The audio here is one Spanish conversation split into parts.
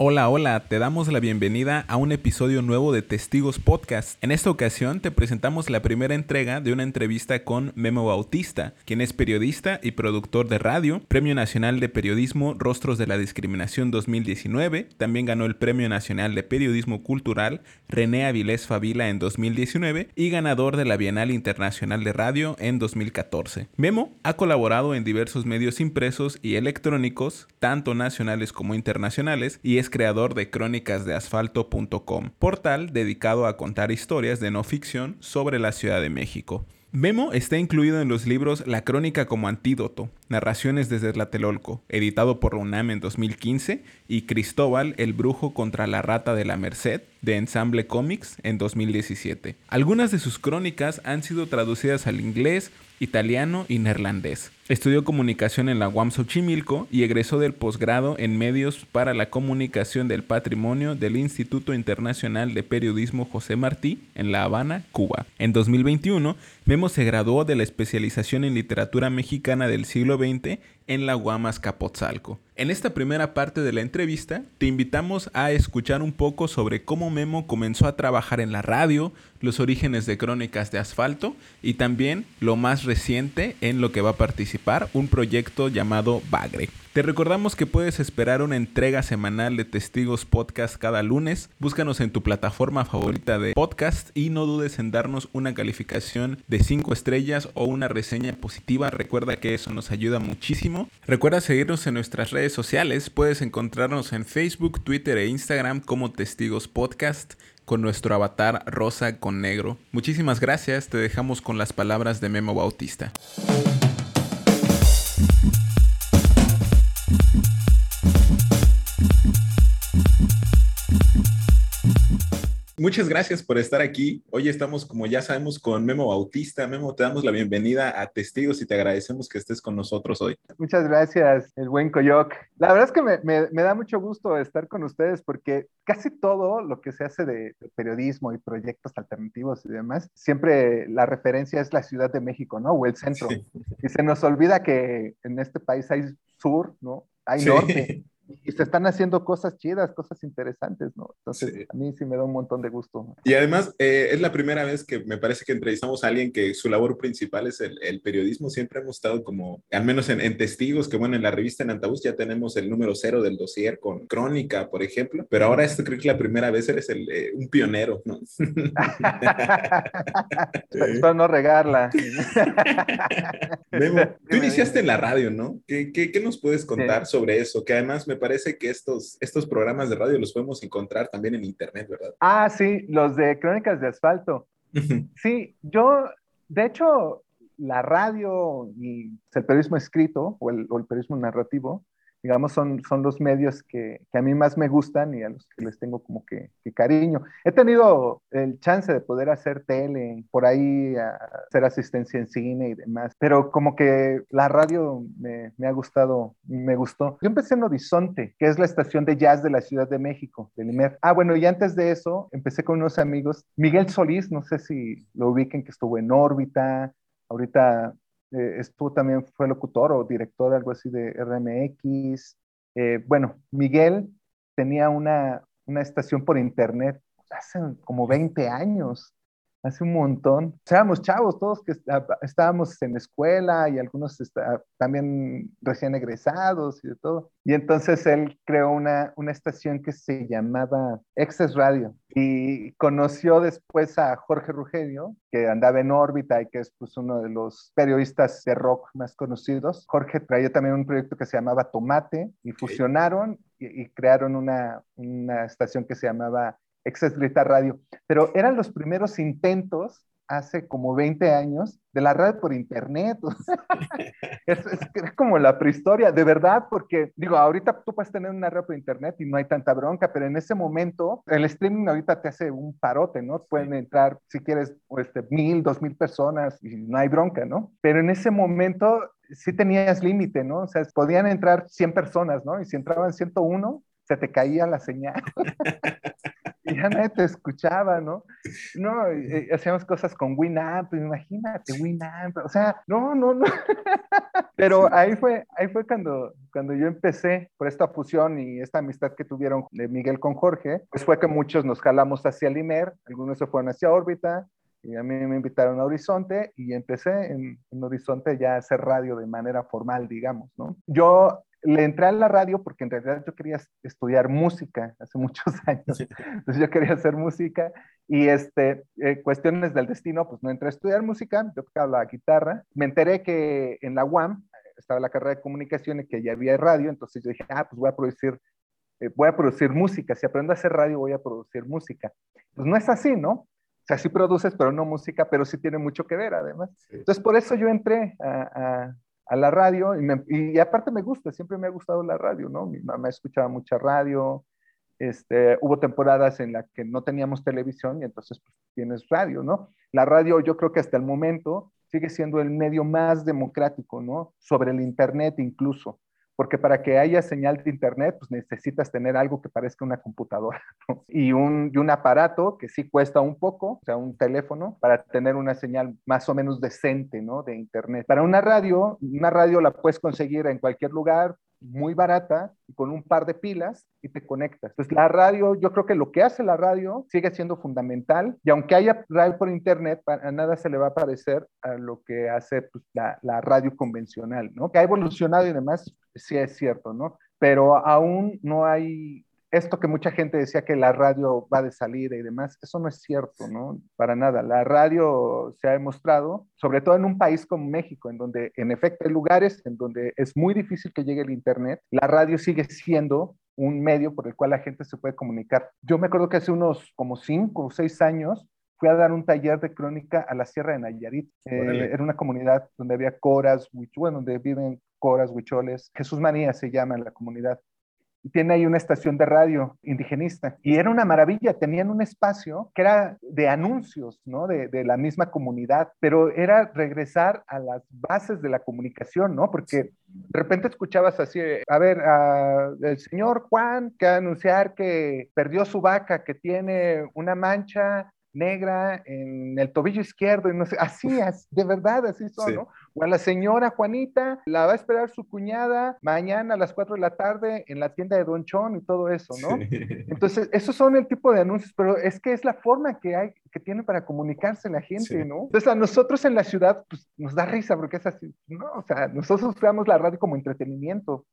Hola, hola, te damos la bienvenida a un episodio nuevo de Testigos Podcast. En esta ocasión te presentamos la primera entrega de una entrevista con Memo Bautista, quien es periodista y productor de radio, Premio Nacional de Periodismo Rostros de la Discriminación 2019, también ganó el Premio Nacional de Periodismo Cultural René Avilés Favila en 2019 y ganador de la Bienal Internacional de Radio en 2014. Memo ha colaborado en diversos medios impresos y electrónicos, tanto nacionales como internacionales, y es creador de crónicas de asfalto.com, portal dedicado a contar historias de no ficción sobre la Ciudad de México. Memo está incluido en los libros La Crónica como Antídoto, Narraciones desde Tlatelolco, editado por UNAM en 2015, y Cristóbal, el brujo contra la rata de la Merced, de Ensamble Comics, en 2017. Algunas de sus crónicas han sido traducidas al inglés, italiano y neerlandés. Estudió comunicación en la UAM Xochimilco y egresó del posgrado en medios para la comunicación del patrimonio del Instituto Internacional de Periodismo José Martí en La Habana, Cuba. En 2021, Memo se graduó de la especialización en literatura mexicana del siglo XX en la UAM Azcapotzalco. En esta primera parte de la entrevista, te invitamos a escuchar un poco sobre cómo Memo comenzó a trabajar en la radio, los orígenes de Crónicas de Asfalto y también lo más reciente en lo que va a participar, un proyecto llamado Bagre. Te recordamos que puedes esperar una entrega semanal de Testigos Podcast cada lunes. Búscanos en tu plataforma favorita de podcast y no dudes en darnos una calificación de 5 estrellas o una reseña positiva. Recuerda que eso nos ayuda muchísimo. Recuerda seguirnos en nuestras redes sociales. Puedes encontrarnos en Facebook, Twitter e Instagram como Testigos Podcast con nuestro avatar rosa con negro. Muchísimas gracias. Te dejamos con las palabras de Memo Bautista. Muchas gracias por estar aquí. Hoy estamos, como ya sabemos, con Memo Bautista. Memo, te damos la bienvenida a Testigos y te agradecemos que estés con nosotros hoy. Muchas gracias, el buen Coyoc. La verdad es que me, me, da mucho gusto estar con ustedes porque casi todo lo que se hace de, periodismo y proyectos alternativos y demás, siempre la referencia es la Ciudad de México, ¿no? O el centro. Y se nos olvida que en este país hay sur, ¿no? Hay norte y se están haciendo cosas chidas, cosas interesantes, ¿no? Entonces, a mí sí me da un montón de gusto. Y además, eh, es la primera vez que me parece que entrevistamos a alguien que su labor principal es el, el periodismo. Siempre hemos estado como, al menos en, en, testigos, que bueno, en la revista en Antabús ya tenemos el número cero del dossier con Crónica, por ejemplo, pero ahora esto creo que la primera vez eres el, eh, un pionero, ¿no? Espero no regarla. Memo, tú iniciaste en la radio, ¿no? ¿Qué, qué, qué nos puedes contar sobre eso? Que además me parece que estos, estos programas de radio los podemos encontrar también en internet, ¿verdad? Ah, sí, los de Crónicas de Asfalto. sí, yo, de hecho, la radio y el periodismo escrito o el, o el periodismo narrativo digamos, son, son los medios que, que, a mí más me gustan y a los que les tengo como que, cariño. He tenido el chance de poder hacer tele, por ahí hacer asistencia en cine y demás, pero como que la radio me, me, ha gustado, me gustó. Yo empecé en Horizonte, que es la estación de jazz de la Ciudad de México, del IMER. Ah, bueno, y antes de eso empecé con unos amigos. Miguel Solís, no sé si lo ubiquen, que estuvo en órbita, ahorita eh, estuvo también, fue locutor o director, algo así de RMX. Eh, bueno, Miguel tenía una, una estación por internet hace como 20 años hace un montón. Éramos chavos todos que estábamos en escuela y algunos también recién egresados y de todo. Y entonces él creó una, una estación que se llamaba Excess Radio y conoció después a Jorge Rugenio, que andaba en órbita y que es pues, uno de los periodistas de rock más conocidos. Jorge traía también un proyecto que se llamaba Tomate y fusionaron y, y crearon una, una estación que se llamaba Grita Radio, pero eran los primeros intentos hace como 20 años de la radio por internet. es, como la prehistoria, de verdad, porque digo, ahorita tú puedes tener una radio por internet y no hay tanta bronca, pero en ese momento el streaming ahorita te hace un parote, ¿no? Pueden entrar, si quieres, este, mil, dos mil personas y no hay bronca, ¿no? Pero en ese momento sí tenías límite, ¿no? O sea, podían entrar 100 personas, ¿no? Y si entraban 101, se te caía la señal. ya nadie te escuchaba, ¿no? No, eh, hacíamos cosas con Winamp, imagínate, Winamp, o sea, no, no, no. Pero ahí fue, ahí fue cuando, cuando yo empecé por esta fusión y esta amistad que tuvieron de Miguel con Jorge, pues fue que muchos nos jalamos hacia el IMER, algunos se fueron hacia órbita, y a mí me invitaron a Horizonte y empecé en, en, Horizonte ya a hacer radio de manera formal, digamos, ¿no? Yo le entré a la radio porque en realidad yo quería estudiar música hace muchos años. Entonces yo quería hacer música y este, eh, cuestiones del destino, pues no entré a estudiar música, yo tocaba la guitarra. Me enteré que en la UAM estaba la carrera de comunicación y que ya había radio, entonces yo dije, ah, pues voy a producir, eh, voy a producir música. Si aprendo a hacer radio, voy a producir música. Pues no es así, ¿no? O sea, sí produces, pero no música, pero sí tiene mucho que ver además. Entonces, por eso yo entré a, a la radio y, y, aparte me gusta, siempre me ha gustado la radio, ¿no? Mi mamá escuchaba mucha radio, este, hubo temporadas en las que no teníamos televisión y entonces pues, tienes radio, ¿no? La radio yo creo que hasta el momento sigue siendo el medio más democrático, ¿no? Sobre el Internet incluso porque para que haya señal de internet, pues necesitas tener algo que parezca una computadora y, un, y un aparato que sí cuesta un poco, o sea, un teléfono, para tener una señal más o menos decente, ¿no? De internet. Para una radio, una radio la puedes conseguir en cualquier lugar, muy barata con un par de pilas y te conectas. Entonces la radio, yo creo que lo que hace la radio sigue siendo fundamental y aunque haya radio por internet, para nada se le va a parecer a lo que hace pues, la, la, radio convencional, ¿no? Que ha evolucionado y demás, sí es cierto, ¿no? Pero aún no hay esto que mucha gente decía que la radio va de salida y demás, eso no es cierto, ¿no? Para nada. La radio se ha demostrado, sobre todo en un país como México, en donde en efecto hay lugares en donde es muy difícil que llegue el Internet, la radio sigue siendo un medio por el cual la gente se puede comunicar. Yo me acuerdo que hace unos como cinco o seis años fui a dar un taller de crónica a la Sierra de Nayarit. Eh, era una comunidad donde había coras, bueno, donde viven coras, huicholes. Jesús Manía se llama la comunidad tiene ahí una estación de radio indigenista. Y era una maravilla, tenían un espacio que era de anuncios, ¿no? De, de, la misma comunidad, pero era regresar a las bases de la comunicación, ¿no? Porque de repente escuchabas así, a ver, a el señor Juan que anunciar que perdió su vaca, que tiene una mancha negra en el tobillo izquierdo y no sé, así es, de verdad, así son, ¿no? O a la señora Juanita, la va a esperar su cuñada mañana a las 4 de la tarde en la tienda de Don Chon y todo eso, ¿no? Entonces, esos son el tipo de anuncios, pero es que es la forma que hay, que tiene para comunicarse la gente, ¿no? Entonces, a nosotros en la ciudad, pues nos da risa porque es así, ¿no? O sea, nosotros usamos la radio como entretenimiento,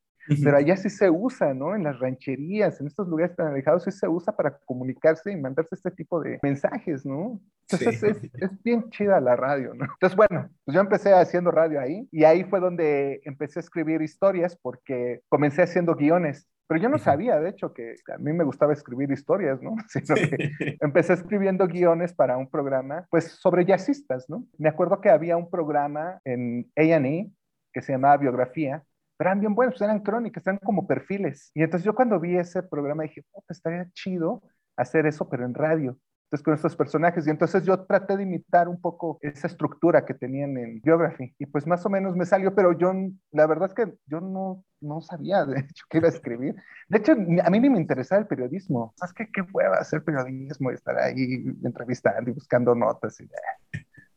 pero allá sí se usa, ¿no? En las rancherías, en estos lugares tan alejados, sí se usa para comunicarse y mandarse este tipo de mensajes, ¿no? Entonces es, es, bien chida la radio, ¿no? Entonces, bueno, pues yo empecé haciendo radio ahí y ahí fue donde empecé a escribir historias porque comencé haciendo guiones. Pero yo no sabía, de hecho, que a mí me gustaba escribir historias, ¿no? Sino que empecé escribiendo guiones para un programa, pues, sobre jazzistas, ¿no? Me acuerdo que había un programa en A&E que se llamaba Biografía, pero eran bien buenos, pues, eran crónicas, eran como perfiles. Y entonces yo cuando vi ese programa dije, oh, estaría chido hacer eso, pero en radio. Entonces con estos personajes. Y entonces yo traté de imitar un poco esa estructura que tenían en Biography. Y pues más o menos me salió, pero yo, la verdad es que yo no, no sabía, de hecho, qué iba a escribir. De hecho, a mí ni me interesaba el periodismo. ¿Sabes qué? Qué hueva hacer periodismo y estar ahí entrevistando y buscando notas y...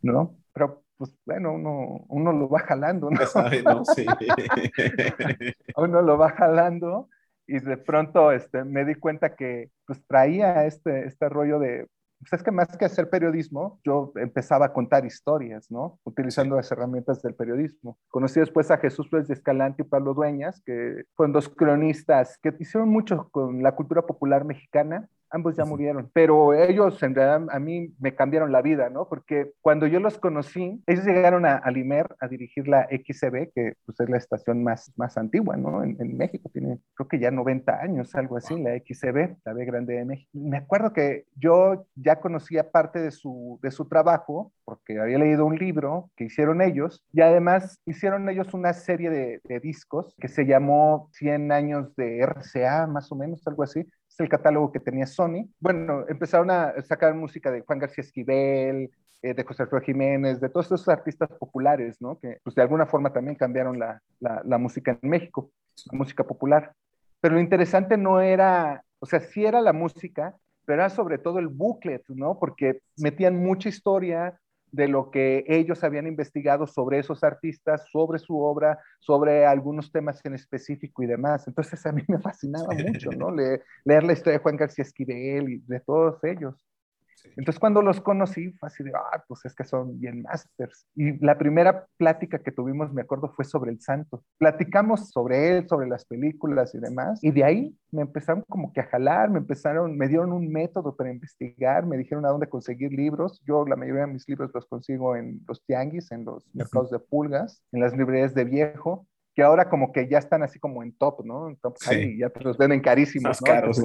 ¿No? Pero pues bueno, uno, uno lo va jalando, ¿no? no sí. uno lo va jalando y de pronto este, me di cuenta que pues traía este, este rollo de, pues es que más que hacer periodismo, yo empezaba a contar historias, ¿no? Utilizando las herramientas del periodismo. Conocí después a Jesús Pérez de Escalante y Pablo Dueñas, que fueron dos cronistas que hicieron mucho con la cultura popular mexicana ambos ya murieron, pero ellos en realidad a mí me cambiaron la vida, ¿no? Porque cuando yo los conocí, ellos llegaron a, a Limer a dirigir la XCB, que pues, es la estación más, más antigua, ¿no? En, en, México tiene, creo que ya 90 años, algo así, la XCB, la B Grande de México. Me acuerdo que yo ya conocía parte de su, de su trabajo, porque había leído un libro que hicieron ellos, y además hicieron ellos una serie de, de discos que se llamó 100 años de RCA, más o menos, algo así, el catálogo que tenía Sony. Bueno, empezaron a sacar música de Juan García Esquivel, eh, de José Alfredo Jiménez, de todos esos artistas populares, ¿no? Que pues de alguna forma también cambiaron la, la, la música en México, la música popular. Pero lo interesante no era, o sea, sí era la música, pero era sobre todo el booklet, ¿no? Porque metían mucha historia de lo que ellos habían investigado sobre esos artistas, sobre su obra, sobre algunos temas en específico y demás. Entonces a mí me fascinaba mucho, ¿no? leer la historia de Juan García Esquivel y de todos ellos. Entonces cuando los conocí fue así de, ah, pues es que son bien masters. Y la primera plática que tuvimos, me acuerdo, fue sobre el santo. Platicamos sobre él, sobre las películas y demás. Y de ahí me empezaron como que a jalar, me empezaron, me dieron un método para investigar, me dijeron a dónde conseguir libros. Yo la mayoría de mis libros los consigo en los tianguis, en los mercados de pulgas, en las librerías de viejo que ahora como que ya están así como en top, ¿no? En top sí. ya te los venden carísimos, ¿no? Caros,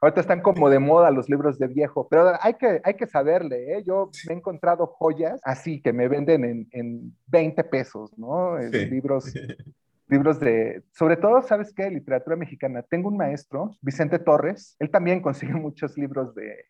ahorita están como de moda los libros de viejo, pero hay que, hay que saberle, ¿eh? Yo me he encontrado joyas así que me venden en, en 20 pesos, ¿no? Sí. Libros libros de, sobre todo, ¿sabes qué? Literatura mexicana. Tengo un maestro, Vicente Torres, él también consigue muchos libros de,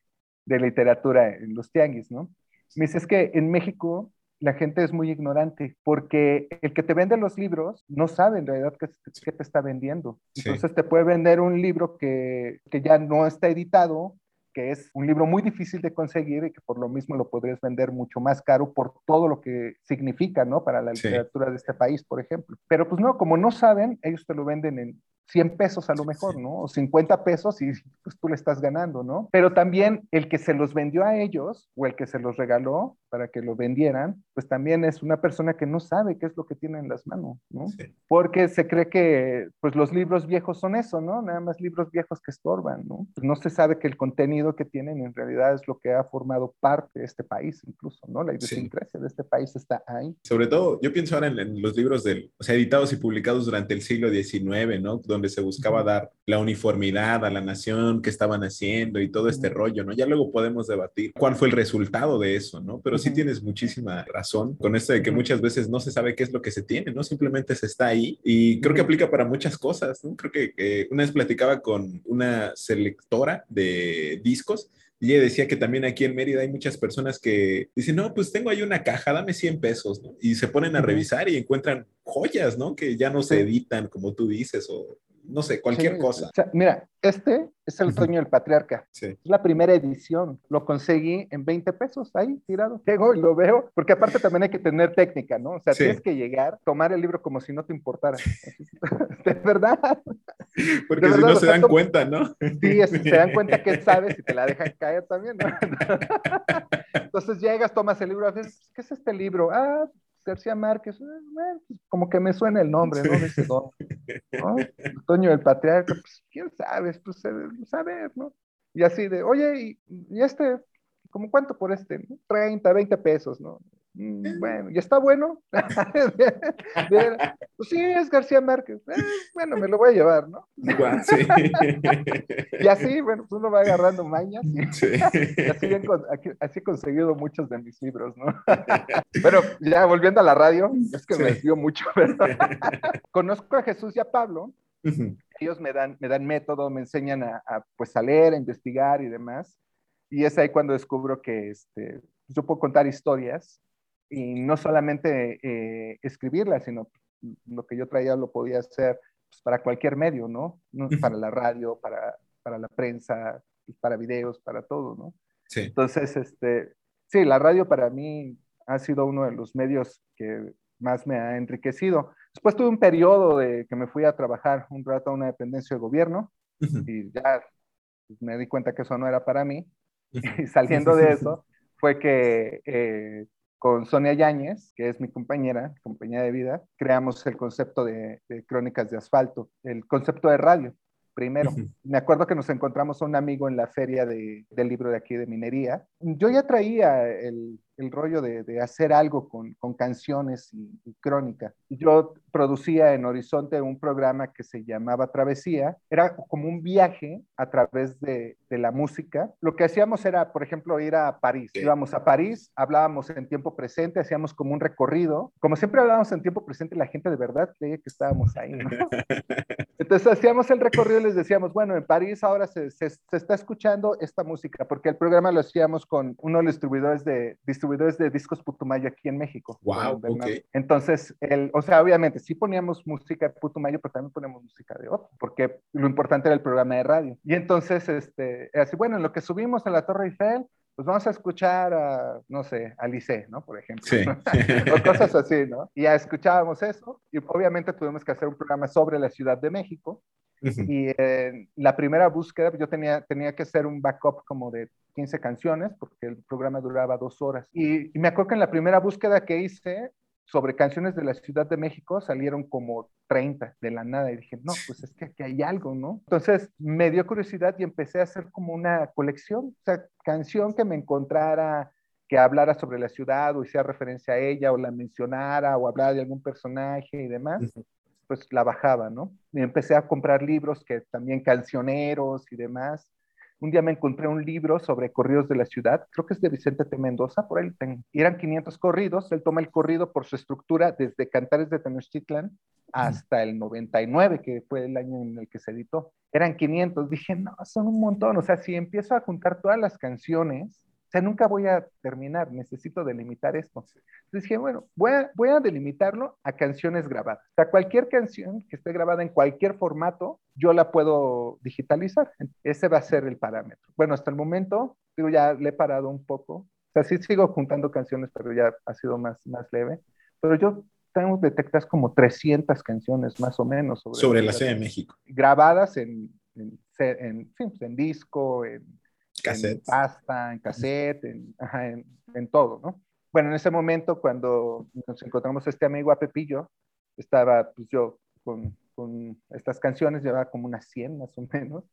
de literatura en los tianguis, ¿no? Me dice, es que en México la gente es muy ignorante porque el que te vende los libros no sabe en realidad qué, qué te está vendiendo. Entonces te puede vender un libro que, que, ya no está editado, que es un libro muy difícil de conseguir y que por lo mismo lo podrías vender mucho más caro por todo lo que significa, ¿no? Para la literatura sí. de este país, por ejemplo. Pero pues no, como no saben, ellos te lo venden en 100 pesos a lo mejor, ¿no? O 50 pesos y pues tú le estás ganando, ¿no? Pero también el que se los vendió a ellos o el que se los regaló para que lo vendieran, pues también es una persona que no sabe qué es lo que tiene en las manos, ¿no? Sí. Porque se cree que pues los libros viejos son eso, ¿no? Nada más libros viejos que estorban, ¿no? Pues no se sabe que el contenido que tienen en realidad es lo que ha formado parte de este país incluso, ¿no? La idiosincrasia sí. de este país está ahí. Sobre todo, yo pienso ahora en, en los libros del, o sea, editados y publicados durante el siglo XIX, ¿no? Donde se buscaba dar la uniformidad a la nación que estaban haciendo y todo este rollo, ¿no? Ya luego podemos debatir cuál fue el resultado de eso, ¿no? Pero sí tienes muchísima razón con esto de que muchas veces no se sabe qué es lo que se tiene, ¿no? Simplemente se está ahí y creo que aplica para muchas cosas, ¿no? Creo que eh, una vez platicaba con una selectora de discos y ella decía que también aquí en Mérida hay muchas personas que dicen, no, pues tengo ahí una caja, dame 100 pesos, ¿no? Y se ponen a revisar y encuentran joyas, ¿no? Que ya no se editan, como tú dices, o no sé, cualquier sí, cosa. O sea, mira, este es el sueño del patriarca. Sí. Es la primera edición. Lo conseguí en 20 pesos ahí tirado. Llego y lo veo, porque aparte también hay que tener técnica, ¿no? O sea, sí. tienes que llegar, tomar el libro como si no te importara. de verdad. Porque de si verdad, no se dan cuenta, ¿no? Sí, es, se dan cuenta que sabes y te la dejan caer también, ¿no? Entonces llegas, tomas el libro, haces, ¿qué es este libro? Ah, García Márquez, eh, pues, como que me suena el nombre, ¿no? Dice, ¿no? ¿no? Toño del Patriarca, pues quién sabe, pues saber, ¿no? Y así de, oye, y, y este, ¿como cuánto por este? 30, 20 pesos, ¿no? Mm, bueno, ¿y está bueno? pues sí, es García Márquez. Eh, bueno, me lo voy a llevar, ¿no? Sí. y así, bueno, pues uno va agarrando mañas. Y, sí. y así, así, he conseguido muchos de mis libros, ¿no? Pero ya volviendo a la radio, es que sí. me dio mucho, pero conozco a Jesús y a Pablo. Uh -huh. Ellos me dan, me dan método, me enseñan a, a, pues, a leer, a investigar y demás. Y es ahí cuando descubro que este, yo puedo contar historias y no solamente eh, escribirla, sino lo que yo traía lo podía hacer pues, para cualquier medio, ¿no? Para la radio, para, para la prensa, para videos, para todo, ¿no? Sí. Entonces, este, sí, la radio para mí ha sido uno de los medios que más me ha enriquecido. Después tuve un periodo de que me fui a trabajar un rato a una dependencia de gobierno uh -huh. y ya pues, me di cuenta que eso no era para mí. Uh -huh. Y saliendo de eso fue que eh, con Sonia Yáñez, que es mi compañera, compañera de vida, creamos el concepto de, de crónicas de asfalto, el concepto de radio primero. Uh -huh. Me acuerdo que nos encontramos a un amigo en la feria de, del libro de aquí de minería. Yo ya traía el, el rollo de, de, hacer algo con, con canciones y, y, crónica. Yo producía en Horizonte un programa que se llamaba Travesía. Era como un viaje a través de, de la música. Lo que hacíamos era, por ejemplo, ir a París. Sí. Íbamos a París, hablábamos en tiempo presente, hacíamos como un recorrido. Como siempre hablábamos en tiempo presente, la gente de verdad creía que estábamos ahí. ¿no? Entonces hacíamos el recorrido y les decíamos, bueno, en París ahora se, se, se está escuchando esta música, porque el programa lo hacíamos con uno de los distribuidores de distribuidores distribuidores de discos Putumayo aquí en México. Wow, okay. Entonces, el, o sea, obviamente sí poníamos música de Putumayo, pero también poníamos música de otro, porque lo importante era el programa de radio. Y entonces, este, así, bueno, en lo que subimos a la Torre Eiffel, pues vamos a escuchar a, no sé, a Lice, ¿no? Por ejemplo. Sí. o cosas así, ¿no? Y ya escuchábamos eso y obviamente tuvimos que hacer un programa sobre la Ciudad de México. Y en la primera búsqueda, yo tenía, tenía que hacer un backup como de 15 canciones, porque el programa duraba dos horas. Y, y me acuerdo que en la primera búsqueda que hice, sobre canciones de la Ciudad de México salieron como 30 de la nada y dije, no, pues es que aquí hay algo, ¿no? Entonces me dio curiosidad y empecé a hacer como una colección, o sea, canción que me encontrara, que hablara sobre la ciudad o hiciera referencia a ella o la mencionara o hablara de algún personaje y demás. Pues la bajaba, ¿no? Y empecé a comprar libros que también cancioneros y demás un día me encontré un libro sobre corridos de la ciudad, creo que es de Vicente T. Mendoza, por ahí tengo. Eran 500 corridos, él toma el corrido por su estructura desde Cantares de Tenochtitlan hasta el 99, que fue el año en el que se editó. Eran 500, dije, no, son un montón, o sea, si empiezo a juntar todas las canciones, sea, nunca voy a terminar, necesito delimitar esto. Entonces dije, bueno, voy a, voy a delimitarlo a canciones grabadas. O sea, cualquier canción que esté grabada en cualquier formato, yo la puedo digitalizar. Ese va a ser el parámetro. Bueno, hasta el momento, digo, ya le he parado un poco. O sea, sí sigo juntando canciones, pero ya ha sido más, más leve. Pero yo tengo detectadas como 300 canciones más o menos sobre, sobre la Ciudad de México. Grabadas en, en, en, en disco, en en pasta, en cassette, en, ajá, en, en, todo, ¿no? Bueno, en ese momento, cuando nos encontramos este amigo a Pepillo, estaba pues yo con, con estas canciones, llevaba como unas 100 más o menos.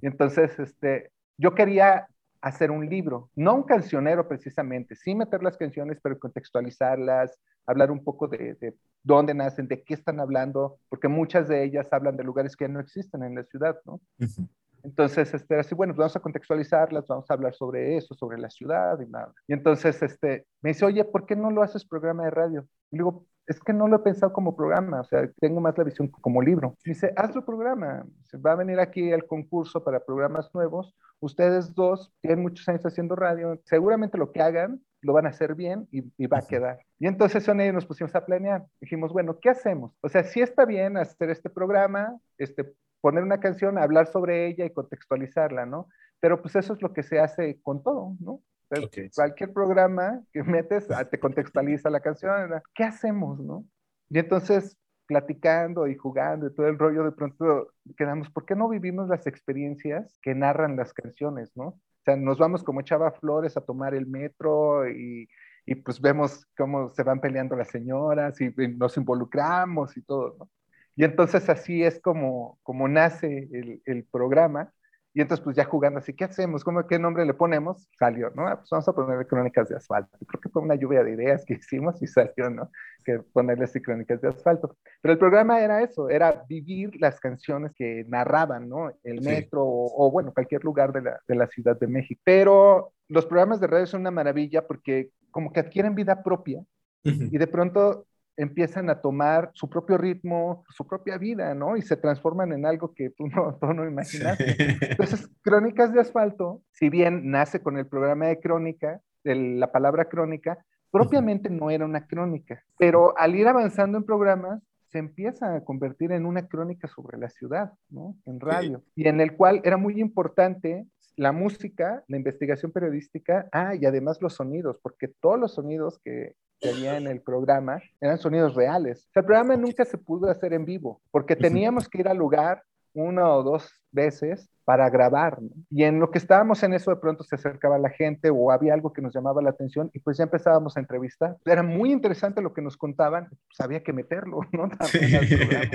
Y entonces, este, yo quería hacer un libro, no un cancionero precisamente, sí meter las canciones, pero contextualizarlas, hablar un poco de, de, dónde nacen, de qué están hablando, porque muchas de ellas hablan de lugares que no existen en la ciudad, ¿no? Uh -huh. Entonces, este, así, bueno, pues vamos a contextualizarlas, vamos a hablar sobre eso, sobre la ciudad y nada. Y entonces, este, me dice, oye, ¿por qué no lo haces programa de radio? Y digo, es que no lo he pensado como programa, o sea, tengo más la visión como libro. Y dice, hazlo programa, se va a venir aquí el concurso para programas nuevos, ustedes dos tienen muchos años haciendo radio, seguramente lo que hagan lo van a hacer bien y, y va a quedar. Y entonces son ellos nos pusimos a planear. Dijimos, bueno, ¿qué hacemos? O sea, sí está bien hacer este programa, este, poner una canción, hablar sobre ella y contextualizarla, ¿no? Pero pues eso es lo que se hace con todo, ¿no? Okay. Cualquier programa que metes ah, te contextualiza la canción. ¿Qué hacemos, no? Y entonces, platicando y jugando y todo el rollo, de pronto quedamos, ¿por qué no vivimos las experiencias que narran las canciones, no? O sea, nos vamos como Chava Flores a tomar el metro y, y pues vemos cómo se van peleando las señoras y, y nos involucramos y todo, ¿no? Y entonces así es como, como nace el, el, programa. Y entonces pues ya jugando así, ¿qué hacemos? ¿Cómo, ¿Qué nombre le ponemos? Salió, ¿no? Pues vamos a ponerle Crónicas de Asfalto. Creo que fue una lluvia de ideas que hicimos y salió, ¿no? Que ponerle así Crónicas de Asfalto. Pero el programa era eso, era vivir las canciones que narraban, ¿no? El metro sí. o, o, bueno, cualquier lugar de la, de la Ciudad de México. Pero los programas de radio son una maravilla porque como que adquieren vida propia uh -huh. y de pronto empiezan a tomar su propio ritmo, su propia vida, ¿no? Y se transforman en algo que tú no, tú no imaginaste. Sí. Entonces, Crónicas de Asfalto, si bien nace con el programa de crónica, de la palabra crónica, propiamente no era una crónica, pero al ir avanzando en programas, se empieza a convertir en una crónica sobre la ciudad, ¿no? En radio. Sí. Y en el cual era muy importante la música, la investigación periodística, ah, y además los sonidos, porque todos los sonidos que, que había en el programa eran sonidos reales. O sea, el programa nunca se pudo hacer en vivo, porque teníamos que ir al lugar una o dos veces para grabar. ¿no? Y en lo que estábamos en eso, de pronto se acercaba la gente o había algo que nos llamaba la atención y pues ya empezábamos a entrevistar. Era muy interesante lo que nos contaban, pues había que meterlo, ¿no? También al programa.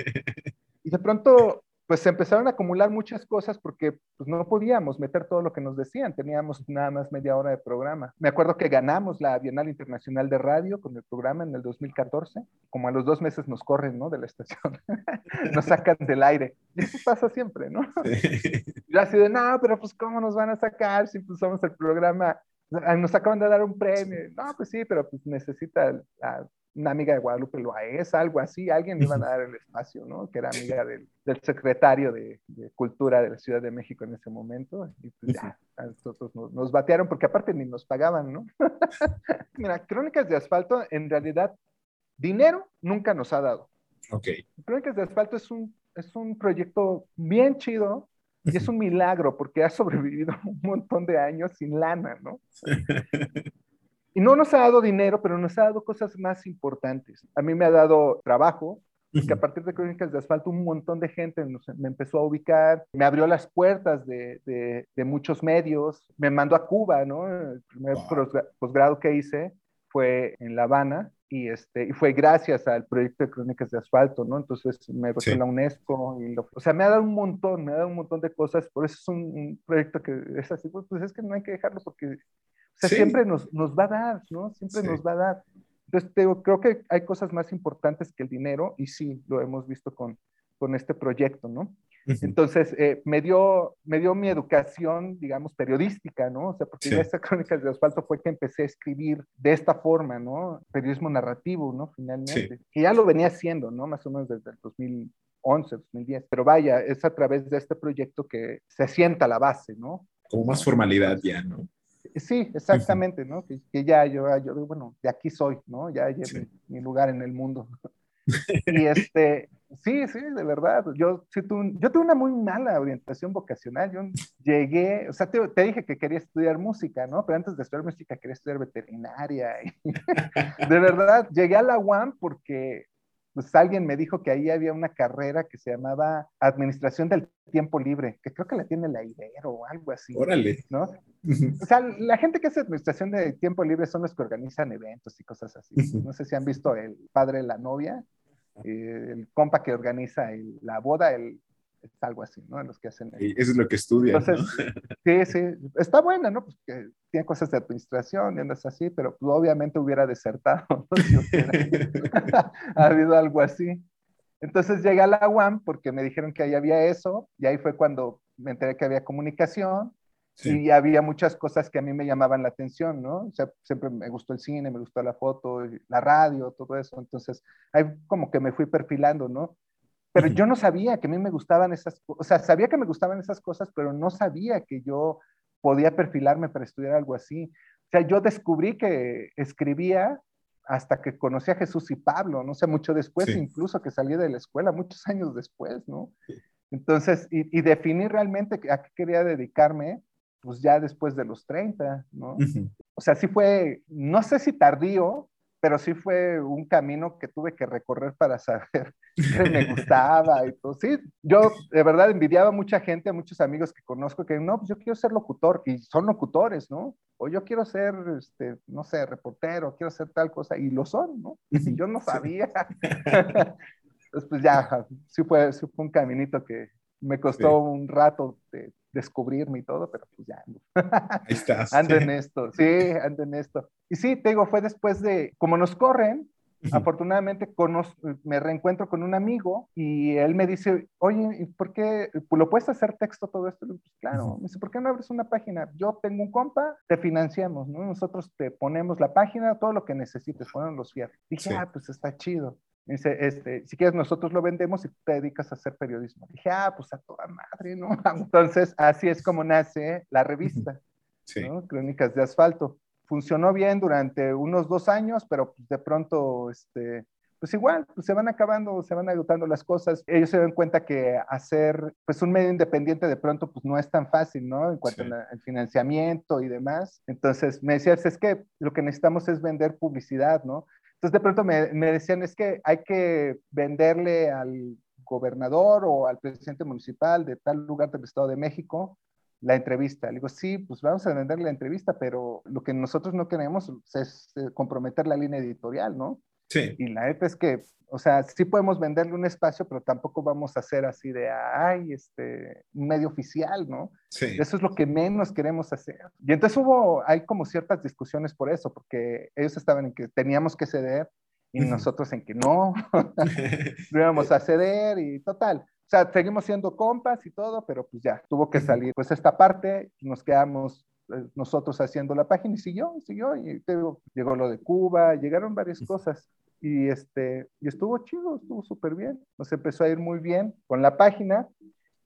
Y de pronto pues se empezaron a acumular muchas cosas porque pues, no podíamos meter todo lo que nos decían, teníamos nada más media hora de programa. Me acuerdo que ganamos la Bienal Internacional de Radio con el programa en el 2014, como a los dos meses nos corren, ¿no? De la estación, nos sacan del aire. Y eso pasa siempre, ¿no? Sí. Yo así de, no, pero pues ¿cómo nos van a sacar si pues somos el programa nos acaban de dar un premio. No, pues sí, pero pues necesita la, una amiga de Guadalupe Loaez, algo así, alguien iba a dar el espacio, ¿no? Que era amiga del, del secretario de, de, Cultura de la Ciudad de México en ese momento. Y pues ya, nosotros nos, nos, batearon porque aparte ni nos pagaban, ¿no? Mira, Crónicas de Asfalto, en realidad, dinero nunca nos ha dado. Ok. Crónicas de Asfalto es un, es un proyecto bien chido, y es un milagro porque ha sobrevivido un montón de años sin lana, ¿no? Y no nos ha dado dinero, pero nos ha dado cosas más importantes. A mí me ha dado trabajo, que a partir de Crónicas de Asfalto un montón de gente me empezó a ubicar, me abrió las puertas de, de, muchos medios, me mandó a Cuba, ¿no? El primer posgrado que hice fue en La Habana y, este, y fue gracias al proyecto de Crónicas de Asfalto, ¿no? Entonces me sí. la UNESCO, y lo, o sea, me ha dado un montón, me ha dado un montón de cosas, por eso es un, un proyecto que es así, pues, pues es que no hay que dejarlo porque sea, sí. siempre nos, nos, va a dar, ¿no? Siempre sí. nos va a dar. Entonces, digo, creo que hay cosas más importantes que el dinero y sí, lo hemos visto con, con este proyecto, ¿no? Uh -huh. Entonces, eh, me, dio, me dio mi educación, digamos, periodística, ¿no? O sea, porque sí. en esta Crónicas de Asfalto fue que empecé a escribir de esta forma, ¿no? Periodismo narrativo, ¿no? Finalmente. Sí. Y ya lo venía haciendo, ¿no? Más o menos desde el 2011, 2010. Pero vaya, es a través de este proyecto que se sienta la base, ¿no? Como más formalidad ya, ¿no? Sí, exactamente, ¿no? Que, que ya yo, yo, bueno, de aquí soy, ¿no? Ya llevo sí. mi, mi, lugar en el mundo. y este, sí, sí, de verdad, yo, sí, tuve, yo tuve una muy mala orientación vocacional, yo llegué, o sea, te, te, dije que quería estudiar música, ¿no? Pero antes de estudiar música quería estudiar veterinaria. Y, de verdad, llegué a la UAM porque pues alguien me dijo que ahí había una carrera que se llamaba Administración del Tiempo Libre, que creo que la tiene la Ibero o algo así. Órale. ¿no? O sea, la gente que hace Administración de Tiempo Libre son los que organizan eventos y cosas así. No sé si han visto El Padre de la Novia, eh, el compa que organiza el, la boda, el, es algo así, ¿no? Los que hacen. Y eso es lo que estudian. Entonces, ¿no? sí, sí, está buena, ¿no? Pues que tiene cosas de administración y andas así, pero pues, obviamente hubiera desertado, ¿no? Si hubiera ha habido algo así. Entonces llegué a la UAM porque me dijeron que ahí había eso, y ahí fue cuando me enteré que había comunicación, Sí. y había muchas cosas que a mí me llamaban la atención, ¿no? O sea, siempre me gustó el cine, me gustó la foto, la radio, todo eso. Entonces, ahí como que me fui perfilando, ¿no? Pero yo no sabía que a mí me gustaban esas cosas, o sea, sabía que me gustaban esas cosas, pero no sabía que yo podía perfilarme para estudiar algo así. O sea, yo descubrí que escribía hasta que conocí a Jesús y Pablo, no sé, mucho después, sí. incluso que salí de la escuela, muchos años después, ¿no? Entonces, y, y definí realmente a qué quería dedicarme, pues ya después de los 30, ¿no? Uh -huh. O sea, sí fue, no sé si tardío, pero sí fue un camino que tuve que recorrer para saber me gustaba y todo. Sí, yo de verdad envidiaba a mucha gente, a muchos amigos que conozco que no, pues yo quiero ser locutor y son locutores, ¿no? O yo quiero ser, este, no sé, reportero, quiero ser tal cosa y lo son, ¿no? Y yo no sabía. Entonces, pues ya, sí fue, sí fue un caminito que me costó sí. un rato de descubrirme y todo, pero pues ya. Ahí estás. ando en esto, sí, ando en esto. Y sí, te digo, fue después de, como nos corren. Afortunadamente conoz, me reencuentro con un amigo y él me dice, oye, ¿por qué pues, lo puedes hacer texto todo esto? Pues claro, me dice, ¿por qué no abres una página? Yo tengo un compa, te financiamos, ¿no? Nosotros te ponemos la página, todo lo que necesites, ponemos los fierros. Dije, sí. ah, pues está chido. Me dice, este, si quieres, nosotros lo vendemos y te dedicas a hacer periodismo. Dije, ah, pues a toda madre, ¿no? Entonces, así es como nace la revista, sí. ¿no? Crónicas de Asfalto. Funcionó bien durante unos dos años, pero pues de pronto, este, pues igual, pues se van acabando, se van agotando las cosas. Ellos se dan cuenta que hacer, pues un medio independiente de pronto, pues no es tan fácil, ¿no? En cuanto sí. al financiamiento y demás. Entonces, me decías, es que lo que necesitamos es vender publicidad, ¿no? Entonces de pronto me, me, decían, es que hay que venderle al gobernador o al presidente municipal de tal lugar del Estado de México la entrevista. Le digo, sí, pues vamos a venderle la entrevista, pero lo que nosotros no queremos es comprometer la línea editorial, ¿no? Sí. Y la neta es que, o sea, sí podemos venderle un espacio, pero tampoco vamos a hacer así de, ay, este, un medio oficial, ¿no? Sí. Eso es lo que menos queremos hacer. Y entonces hubo, hay como ciertas discusiones por eso, porque ellos estaban en que teníamos que ceder y nosotros en que no, no íbamos a ceder y total. O sea, seguimos siendo compas y todo, pero pues ya, tuvo que salir. Pues esta parte, nos quedamos eh, nosotros haciendo la página y siguió, siguió, y te digo, llegó lo de Cuba, llegaron varias cosas. y, este, y estuvo chido, estuvo súper bien. Nos empezó a ir muy bien con la página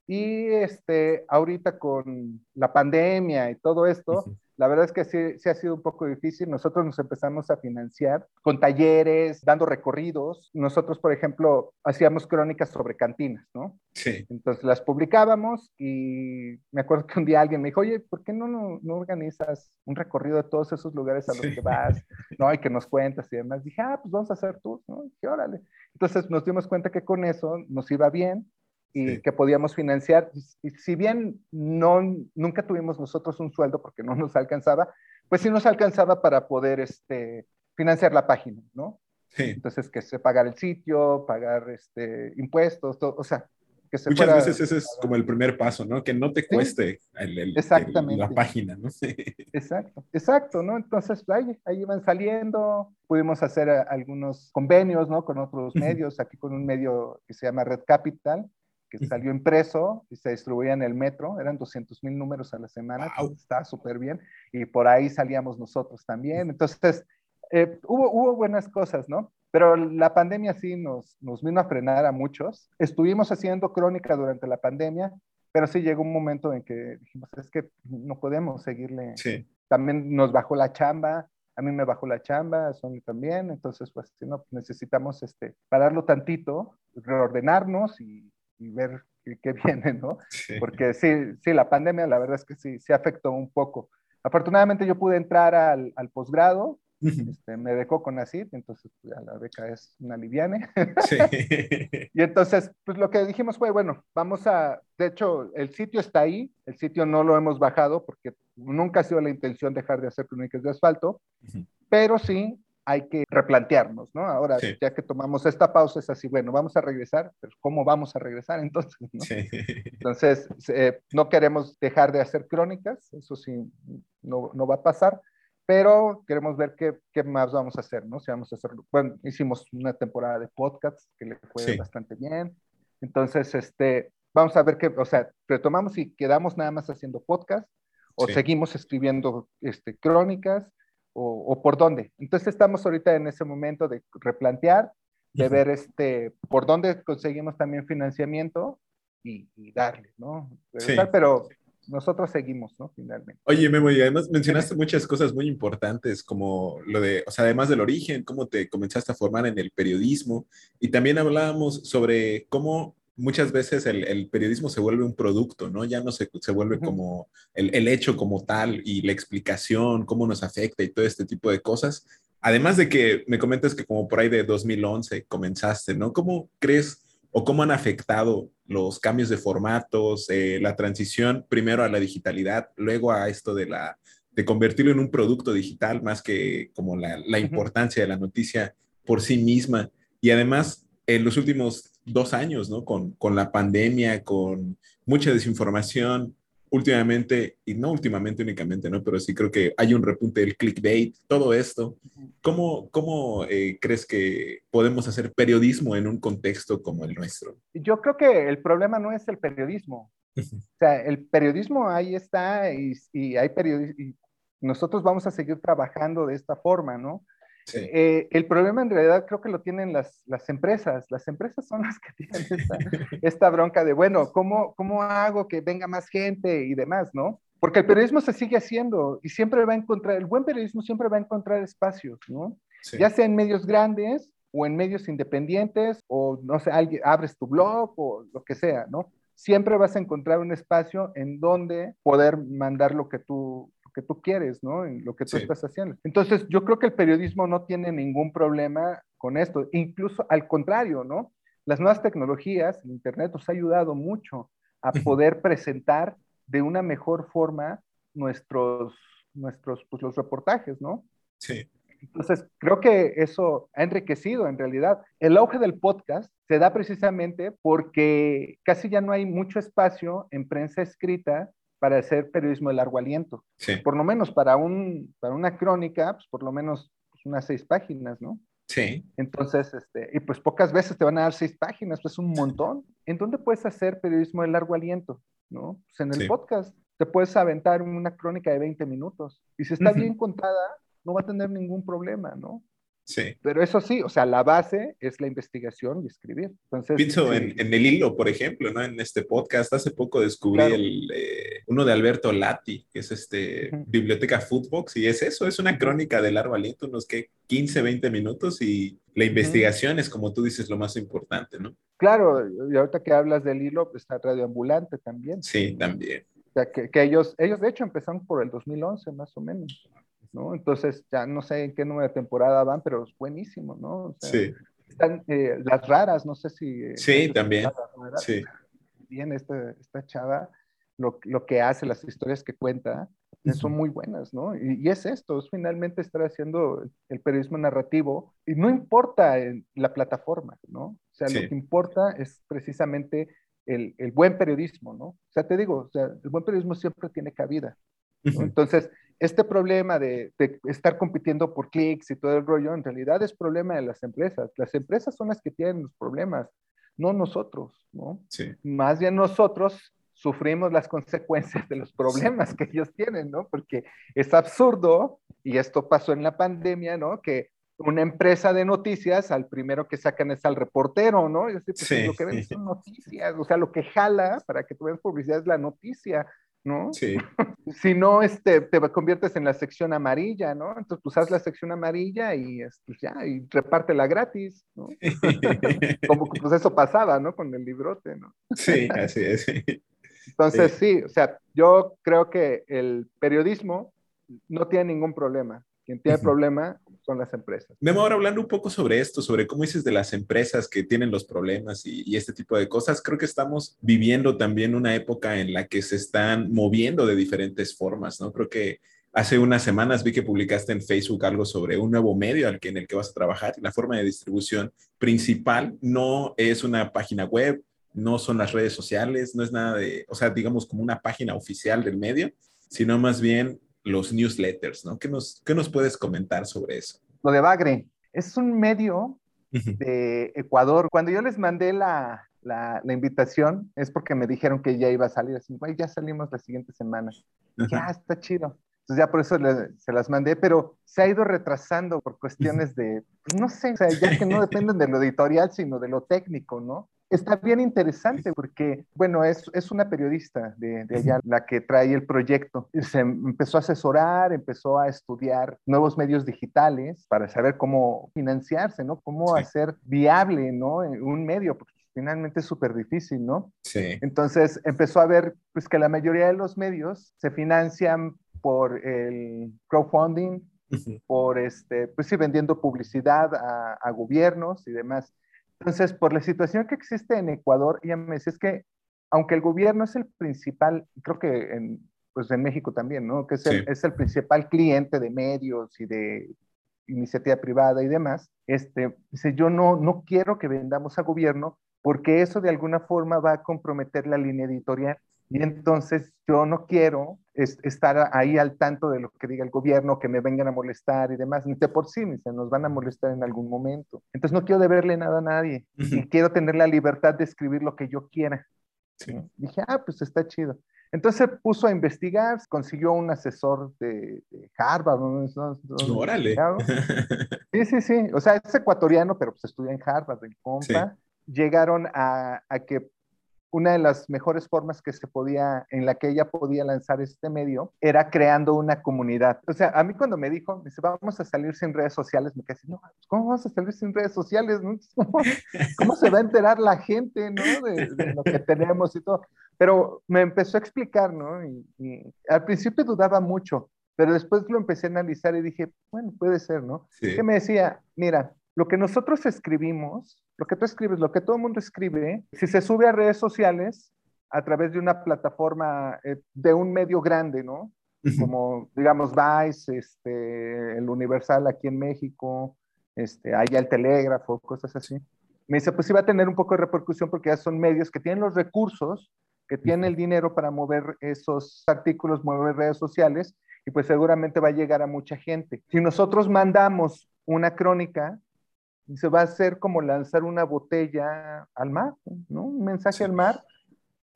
y este, ahorita con la pandemia y todo esto, la verdad es que sí, sí, ha sido un poco difícil. Nosotros nos empezamos a financiar con talleres, dando recorridos. Nosotros, por ejemplo, hacíamos crónicas sobre cantinas, ¿no? Sí. Entonces las publicábamos y me acuerdo que un día alguien me dijo, oye, ¿por qué no, no, no organizas un recorrido de todos esos lugares a los que vas, ¿no? Y que nos cuentas y demás. Dije, ah, pues vamos a hacer tú, ¿no? dije, órale. Entonces nos dimos cuenta que con eso nos iba bien y que podíamos financiar. Y si bien no, nunca tuvimos nosotros un sueldo porque no nos alcanzaba, pues sí nos alcanzaba para poder este, financiar la página, ¿no? Sí. Entonces, que se pagar el sitio, pagar este, impuestos, todo, o sea, que se Muchas veces ese es como el primer paso, ¿no? Que no te cueste el, el, Exactamente. la página, ¿no? Sí. Exacto, exacto, ¿no? Entonces, ahí, ahí iban saliendo, pudimos hacer algunos convenios, ¿no? Con otros medios, aquí con un medio que se llama Red Capital, que salió impreso y se distribuía en el metro, eran 200 mil números a la semana, wow. estaba súper bien, y por ahí salíamos nosotros también. Entonces, eh, hubo, hubo buenas cosas, ¿no? Pero la pandemia sí nos, nos vino a frenar a muchos. Estuvimos haciendo crónica durante la pandemia, pero sí llegó un momento en que dijimos, es que no podemos seguirle. Sí. También nos bajó la chamba, a mí me bajó la chamba, a Sony también, entonces pues no, necesitamos este, pararlo tantito, reordenarnos y y ver qué, qué viene, ¿no? Sí. Porque sí, sí, la pandemia la verdad es que sí, sí afectó un poco. Afortunadamente yo pude entrar al, al posgrado, este, me becó con ACID, entonces pues, ya la beca es una liviane. Sí. y entonces, pues lo que dijimos fue, bueno, vamos a, de hecho, el sitio está ahí, el sitio no lo hemos bajado porque nunca ha sido la intención dejar de hacer crónicas de asfalto, pero sí hay que replantearnos, ¿no? Ahora, Sí. ya que tomamos esta pausa, es así, bueno, vamos a regresar, pero ¿cómo vamos a regresar entonces? ¿no? Sí. Entonces, eh, no queremos dejar de hacer crónicas, eso sí, no, no va a pasar, pero queremos ver qué, qué más vamos a hacer, ¿no? Si vamos a hacer, bueno, hicimos una temporada de podcasts que le fue Sí. bastante bien, entonces, este, vamos a ver qué, o sea, retomamos y quedamos nada más haciendo podcast, o seguimos escribiendo este, crónicas, o, o por dónde. Entonces estamos ahorita en ese momento de replantear, de ver este, por dónde conseguimos también financiamiento y, y darle, ¿no? Sí. Pero nosotros seguimos, ¿no? Finalmente. Oye, Memo, y además mencionaste muchas cosas muy importantes, como lo de, o sea, además del origen, cómo te comenzaste a formar en el periodismo, y también hablábamos sobre cómo muchas veces el, el periodismo se vuelve un producto, ¿no? Ya no se, se vuelve como el, el hecho como tal y la explicación, cómo nos afecta y todo este tipo de cosas. Además de que me comentas que como por ahí de 2011 comenzaste, ¿no? ¿Cómo crees o cómo han afectado los cambios de formatos, eh, la transición primero a la digitalidad, luego a esto de la de convertirlo en un producto digital más que como la, la importancia de la noticia por sí misma. Y además, en los últimos dos años, ¿no? Con, con la pandemia, con mucha desinformación, últimamente, y no últimamente únicamente, ¿no? Pero sí creo que hay un repunte del clickbait, todo esto. ¿Cómo, cómo eh, crees que podemos hacer periodismo en un contexto como el nuestro? Yo creo que el problema no es el periodismo. O sea, el periodismo ahí está y, y hay periodismo nosotros vamos a seguir trabajando de esta forma, ¿no? Sí. Eh, el problema en realidad creo que lo tienen las, las empresas. Las empresas son las que tienen esta, esta bronca de, bueno, ¿cómo, ¿cómo hago que venga más gente y demás, no? Porque el periodismo se sigue haciendo y siempre va a encontrar, el buen periodismo siempre va a encontrar espacios, ¿no? Sí. Ya sea en medios grandes o en medios independientes o, no sé, alguien, abres tu blog o lo que sea, ¿no? Siempre vas a encontrar un espacio en donde poder mandar lo que tú, que tú quieres, ¿no? En lo que tú Sí. estás haciendo. Entonces, yo creo que el periodismo no tiene ningún problema con esto, incluso al contrario, ¿no? Las nuevas tecnologías, el Internet nos ha ayudado mucho a poder presentar de una mejor forma nuestros, nuestros, pues los reportajes, ¿no? Sí. Entonces, creo que eso ha enriquecido en realidad. El auge del podcast se da precisamente porque casi ya no hay mucho espacio en prensa escrita para hacer periodismo de largo aliento. Sí. Por lo menos para, un, para una crónica, pues por lo menos pues, unas seis páginas, ¿no? Sí. Entonces, este, y pues pocas veces te van a dar seis páginas, pues un montón. ¿En dónde puedes hacer periodismo de largo aliento? ¿No? Pues en el Sí. podcast te puedes aventar una crónica de 20 minutos. Y si está bien contada, no va a tener ningún problema, ¿no? Sí. Pero eso sí, o sea, la base es la investigación y escribir. Entonces, Pienso en, en, el hilo, por ejemplo, ¿no? En este podcast, hace poco descubrí claro. el, eh, uno de Alberto Lati, que es este, uh -huh. Biblioteca Foodbox, y es eso, es una crónica del árbol aliento, unos que 15, 20 minutos, y la investigación uh -huh. es, como tú dices, lo más importante, ¿no? Claro, y ahorita que hablas del hilo, pues, está radioambulante también. Sí, también. O sea, que, que ellos, ellos de hecho empezaron por el 2011, más o menos. ¿No? Entonces, ya no sé en qué número de temporada van, pero es buenísimo, ¿no? O sea, sí. Están eh, las raras, no sé si... Eh, sí, también. Raras, sí. Bien, esta, esta chava, lo, lo, que hace, las historias que cuenta, uh -huh. son muy buenas, ¿no? Y, y, es esto, es finalmente estar haciendo el periodismo narrativo, y no importa la plataforma, ¿no? O sea, sí. lo que importa es precisamente el, el, buen periodismo, ¿no? O sea, te digo, o sea, el buen periodismo siempre tiene cabida. ¿no? Uh -huh. Entonces, este problema de, de, estar compitiendo por clics y todo el rollo, en realidad es problema de las empresas. Las empresas son las que tienen los problemas, no nosotros, ¿no? Sí. Más bien nosotros sufrimos las consecuencias de los problemas sí. que ellos tienen, ¿no? Porque es absurdo, y esto pasó en la pandemia, ¿no? Que una empresa de noticias, al primero que sacan es al reportero, ¿no? Y así, pues, sí. lo que ven son noticias, o sea, lo que jala para que tú veas publicidad es la noticia, ¿no? Sí. si no, este, te conviertes en la sección amarilla, ¿no? Entonces, pues haz la sección amarilla y pues ya, y repártela gratis, ¿no? Como que pues eso pasaba, ¿no? Con el librote, ¿no? Sí, así es. Entonces, sí. sí, o sea, yo creo que el periodismo no tiene ningún problema. Quien tiene uh -huh. problema son las empresas. Memo, ahora hablando un poco sobre esto, sobre cómo dices de las empresas que tienen los problemas y, y, este tipo de cosas, creo que estamos viviendo también una época en la que se están moviendo de diferentes formas, ¿no? Creo que hace unas semanas vi que publicaste en Facebook algo sobre un nuevo medio al que, en el que vas a trabajar y la forma de distribución principal no es una página web, no son las redes sociales, no es nada de, o sea, digamos como una página oficial del medio, sino más bien los newsletters, ¿no? ¿Qué nos, ¿Qué nos puedes comentar sobre eso? Lo de Bagre, es un medio de Ecuador. Cuando yo les mandé la, la, la, invitación, es porque me dijeron que ya iba a salir, así, güey, ya salimos la siguiente semana. Ya, está chido. Entonces ya por eso le, se las mandé, pero se ha ido retrasando por cuestiones de, pues no sé, o sea, ya que no dependen de lo editorial, sino de lo técnico, ¿no? Está bien interesante porque, bueno, es, es una periodista de, de, allá la que trae el proyecto. Se empezó a asesorar, empezó a estudiar nuevos medios digitales para saber cómo financiarse, ¿no? Cómo sí. hacer viable, ¿no? Un medio, porque finalmente es súper difícil, ¿no? Sí. Entonces empezó a ver, pues, que la mayoría de los medios se financian por el crowdfunding, por, este, pues sí, vendiendo publicidad a, a gobiernos y demás. Entonces, por la situación que existe en Ecuador, ella me decía, es que aunque el gobierno es el principal, creo que en, pues en México también, ¿no? Que es el, sí. es el principal cliente de medios y de iniciativa privada y demás, este, dice, yo no, no quiero que vendamos a gobierno porque eso de alguna forma va a comprometer la línea editorial. Y entonces yo no quiero es, estar ahí al tanto de lo que diga el gobierno, que me vengan a molestar y demás, ni de por sí, ni se nos van a molestar en algún momento. Entonces no quiero deberle nada a nadie uh -huh. y quiero tener la libertad de escribir lo que yo quiera. Sí. Dije, ah, pues está chido. Entonces puso a investigar, consiguió un asesor de, de Harvard. ¿no? ¿no? Órale. Sí, sí, sí. O sea, es ecuatoriano, pero pues estudia en Harvard, en compa. Sí. Llegaron a, a que una de las mejores formas que se podía, en la que ella podía lanzar este medio, era creando una comunidad. O sea, a mí cuando me dijo, me dice, vamos a salir sin redes sociales, me quedé así, no, ¿cómo vamos a salir sin redes sociales? ¿no? ¿Cómo, ¿Cómo, se va a enterar la gente, ¿no? De, de, lo que tenemos y todo. Pero me empezó a explicar, ¿no? Y, y, al principio dudaba mucho, pero después lo empecé a analizar y dije, bueno, puede ser, ¿no? Sí. Que me decía, mira, lo que nosotros escribimos, lo que tú escribes, lo que todo el mundo escribe, si se sube a redes sociales a través de una plataforma eh, de un medio grande, ¿no? Como, digamos, Vice, este, el Universal aquí en México, este, allá el Telégrafo, cosas así. Me dice, pues sí va a tener un poco de repercusión porque ya son medios que tienen los recursos, que tienen el dinero para mover esos artículos, mover redes sociales, y pues seguramente va a llegar a mucha gente. Si nosotros mandamos una crónica, se va a hacer como lanzar una botella al mar, ¿no? Un mensaje sí. al mar,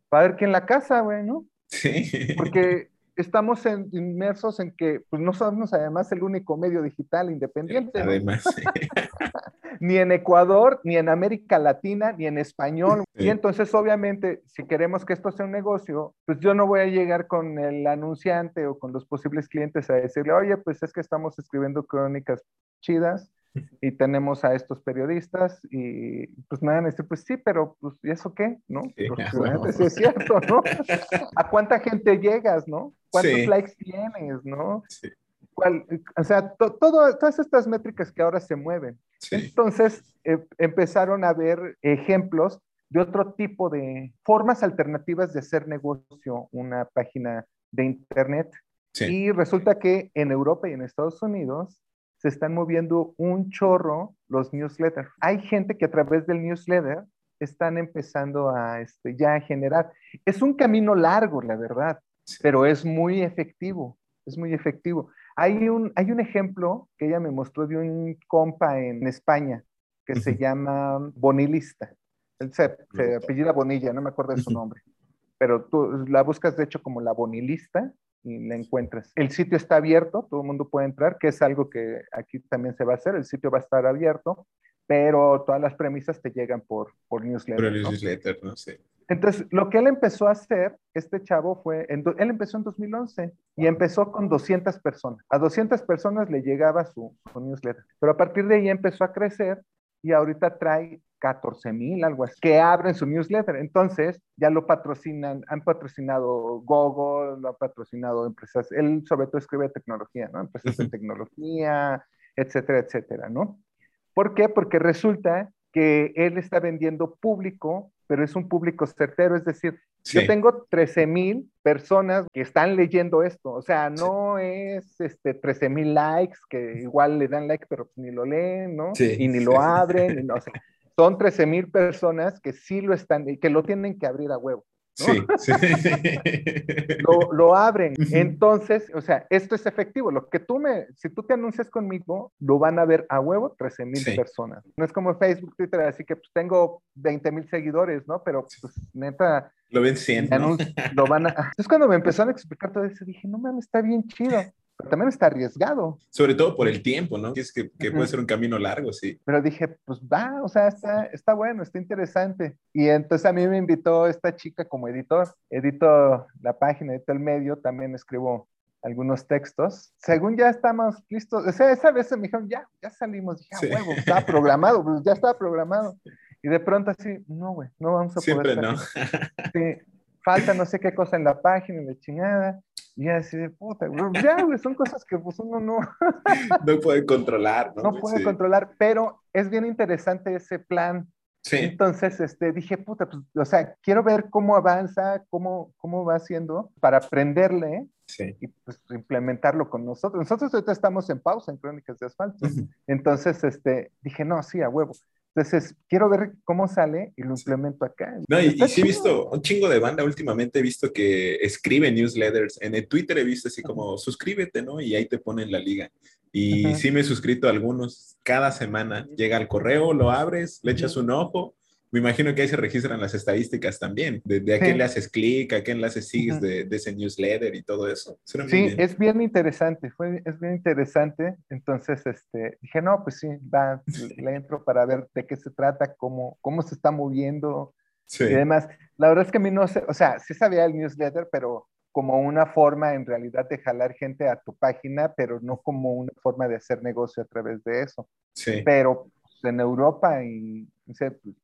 para ver quién la casa, güey, ¿no? Sí. Porque estamos inmersos en que pues, no somos además el único medio digital independiente. Además, ni en Ecuador, ni en América Latina, ni en español. Y entonces, obviamente, si queremos que esto sea un negocio, pues yo no voy a llegar con el anunciante o con los posibles clientes a decirle, oye, pues es que estamos escribiendo crónicas chidas y tenemos a estos periodistas y pues me van a decir, pues sí, pero pues ¿y eso qué? ¿No? Pues, sí, es cierto, ¿no? ¿A cuánta gente llegas, no? ¿Cuántos likes tienes, no? Sí. o sea, todas estas métricas que ahora se mueven. Entonces, eh, empezaron a ver ejemplos de otro tipo de formas alternativas de hacer negocio, una página de Internet. Y resulta que en Europa y en Estados Unidos se están moviendo un chorro los newsletters. Hay gente que a través del newsletter están empezando a este, ya generar. Es un camino largo, la verdad, pero es muy efectivo, es muy efectivo. Hay un, hay un ejemplo que ella me mostró de un compa en España que se llama Bonilista. Él se, se, apellida Bonilla, no me acuerdo de su nombre, pero tú la buscas de hecho como la Bonilista y la encuentras. El sitio está abierto, todo el mundo puede entrar, que es algo que aquí también se va a hacer, el sitio va a estar abierto, pero todas las premisas te llegan por, por newsletter. Por newsletter, no sé. Entonces, lo que él empezó a hacer, este chavo fue, él empezó en 2011 y empezó con 200 personas. A 200 personas le llegaba su, su newsletter, pero a partir de ahí empezó a crecer y ahorita trae 14 mil, algo así, que abren su newsletter. Entonces, ya lo patrocinan, han patrocinado Google, lo han patrocinado empresas, él sobre todo escribe tecnología, ¿no? Empresas de tecnología, etcétera, etcétera, ¿no? ¿Por qué? Porque resulta que él está vendiendo público, pero es un público certero, es decir, yo tengo 13 mil personas que están leyendo esto, o sea, no es este 13 mil likes que igual le dan like, pero ni lo leen, ¿no? y ni lo abren, y no, o sea, son 13 mil personas que sí lo están, y que lo tienen que abrir a huevo. Sí, sí. lo, lo, abren. Entonces, o sea, esto es efectivo. Lo que tú me, si tú te anuncias conmigo, lo van a ver a huevo 13 mil personas. No es como Facebook, Twitter, así que pues tengo 20 mil seguidores, ¿no? Pero pues neta. Lo ven 100. Lo van a. Entonces, cuando me empezaron a explicar todo eso, dije, no mames, está bien chido también está arriesgado. Sobre todo por el tiempo, ¿no? Es que, que puede ser un camino largo, sí. Pero dije, pues va, o sea, está, está bueno, está interesante. Y entonces a mí me invitó esta chica como editor. Edito la página, edito el medio, también escribo algunos textos. Según ya estamos listos, o sea, esa vez me dijeron, ya, ya salimos, dije, ah, huevo, está programado, pues ya está programado. Y de pronto así, no, güey, no vamos a Siempre poder. no. Sí, falta no sé qué cosa en la página, de chingada. Y así de puta, ya, güey, son cosas que pues uno no... no puede controlar, ¿no? No puede controlar, pero es bien interesante ese plan. Sí. Entonces, este, dije, puta, pues, o sea, quiero ver cómo avanza, cómo, cómo va haciendo para aprenderle sí. y pues implementarlo con nosotros. Nosotros ahorita estamos en pausa en Crónicas de Asfalto. Entonces, este, dije, no, sí, a huevo. Entonces, quiero ver cómo sale y lo implemento acá. No, y, sí he visto un chingo de banda últimamente, he visto que escribe newsletters. En el Twitter he visto así como, suscríbete, ¿no? Y ahí te ponen la liga. Y sí me he suscrito a algunos cada semana. Llega al correo, lo abres, le echas un ojo me imagino que ahí se registran las estadísticas también, de, a qué le haces clic, a qué enlace sigues de, ese newsletter y todo eso. Sí, es bien interesante, fue, es bien interesante. Entonces, este, dije, no, pues sí, va, le entro para ver de qué se trata, cómo, cómo se está moviendo sí. y demás. La verdad es que a mí no sé, o sea, sí sabía el newsletter, pero como una forma en realidad de jalar gente a tu página, pero no como una forma de hacer negocio a través de eso. Sí. Pero en Europa y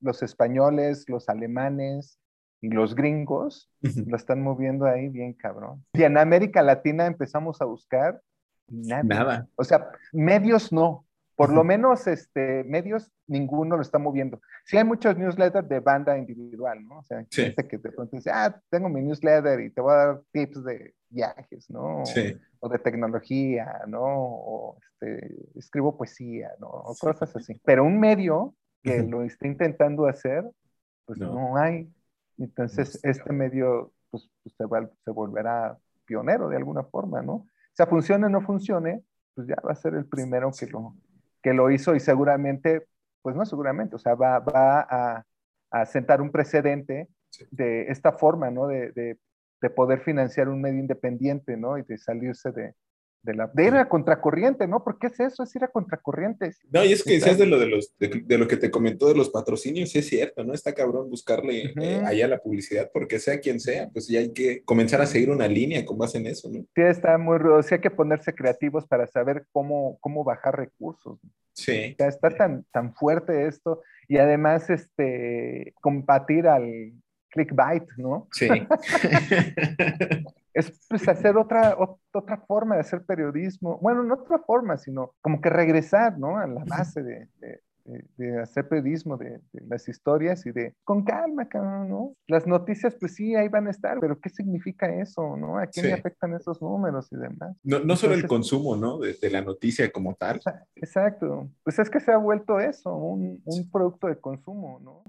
los españoles, los alemanes y los gringos lo están moviendo ahí bien cabrón. Y en América Latina empezamos a buscar nada. nada. O sea, medios no. Por lo menos este, medios, ninguno lo está moviendo. Sí hay muchos newsletters de banda individual, ¿no? O sea, gente que de pronto dice, ah, tengo mi newsletter y te voy a dar tips de viajes, ¿no? Sí. O de tecnología, ¿no? O este, escribo poesía, ¿no? O cosas así. Pero un medio que lo está intentando hacer, pues no, hay. Entonces, este medio, pues, pues se, se volverá pionero de alguna forma, ¿no? O sea, funcione o no funcione, pues ya va a ser el primero que lo, que lo hizo y seguramente, pues no seguramente, o sea, va, va a, a sentar un precedente de esta forma, ¿no? De, de, de poder financiar un medio independiente, ¿no? Y de salirse de, de la de ir a contracorriente, ¿no? Porque es eso, es ir a contracorriente. No, y es que decías de lo de los de, lo que te comentó de los patrocinios, sí es cierto, ¿no? Está cabrón buscarle eh, allá la publicidad, porque sea quien sea, pues ya hay que comenzar a seguir una línea con base en eso, ¿no? Sí, está muy rudo, sí hay que ponerse creativos para saber cómo, cómo bajar recursos. Sí. O está tan, tan fuerte esto, y además, este, combatir al clickbait, ¿no? Sí. es pues, hacer otra, otra forma de hacer periodismo. Bueno, no otra forma, sino como que regresar, ¿no? A la base de, de, hacer periodismo, de, las historias y de, con calma, ¿no? Las noticias, pues sí, ahí van a estar, pero ¿qué significa eso, no? ¿A quién le afectan esos números y demás? No, no solo el consumo, ¿no? De, la noticia como tal. Exacto. Pues es que se ha vuelto eso, un, un producto de consumo, ¿no?